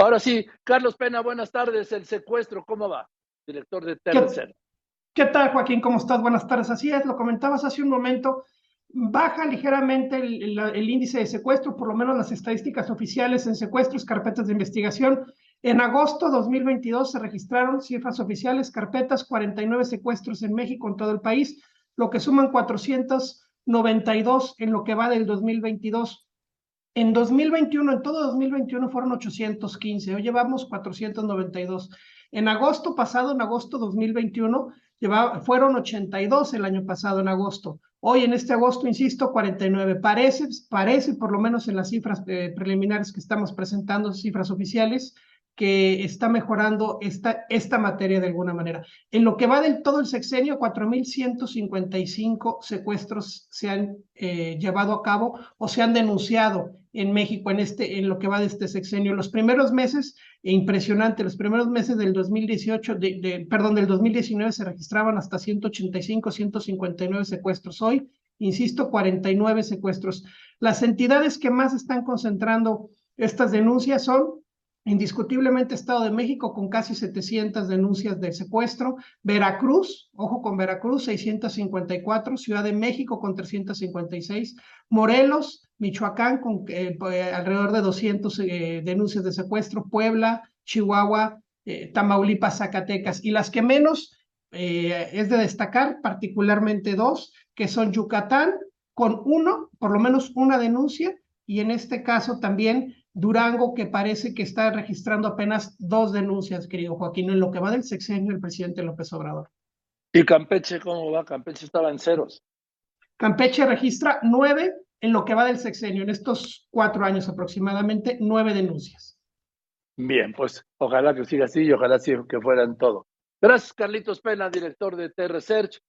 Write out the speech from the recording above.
Ahora sí, Carlos Pena, buenas tardes. El secuestro, ¿cómo va? Director de Tercer. ¿Qué tal, Joaquín? ¿Cómo estás? Buenas tardes. Así es, lo comentabas hace un momento. Baja ligeramente el, el, índice de secuestro, por lo menos las estadísticas oficiales en secuestros, carpetas de investigación. En agosto 2022 se registraron cifras oficiales, carpetas, 49 secuestros en México, en todo el país, lo que suman 492 en lo que va del 2022. En 2021, en todo 2021 fueron 815, hoy llevamos 492. En agosto pasado, en agosto 2021, llevaba, fueron 82 el año pasado, en agosto. Hoy, en este agosto, insisto, 49. Parece, parece, por lo menos en las cifras eh, preliminares que estamos presentando, cifras oficiales, que está mejorando esta, esta materia de alguna manera. En lo que va del todo el sexenio, 4.155 secuestros se han eh, llevado a cabo o se han denunciado en México en, este, en lo que va de este sexenio. Los primeros meses, e impresionante, los primeros meses del 2018, de, perdón, del 2019 se registraban hasta 185, 159 secuestros. Hoy, insisto, 49 secuestros. Las entidades que más están concentrando estas denuncias son Indiscutiblemente Estado de México con casi 700 denuncias de secuestro, Veracruz, ojo con Veracruz, 654, Ciudad de México con 356, Morelos, Michoacán con eh, pues, alrededor de 200 eh, denuncias de secuestro, Puebla, Chihuahua, eh, Tamaulipas, Zacatecas. Y las que menos es de destacar, particularmente dos, que son Yucatán con uno, por lo menos una denuncia, y en este caso también Durango, que parece que está registrando apenas dos denuncias, querido Joaquín, en lo que va del sexenio del presidente López Obrador. ¿Y Campeche cómo va? Campeche estaba en ceros. Campeche registra nueve en lo que va del sexenio, en estos cuatro años aproximadamente, nueve denuncias. Bien, pues ojalá que siga así y ojalá que fuera en todo. Gracias, Carlitos Pena, director de T-Research.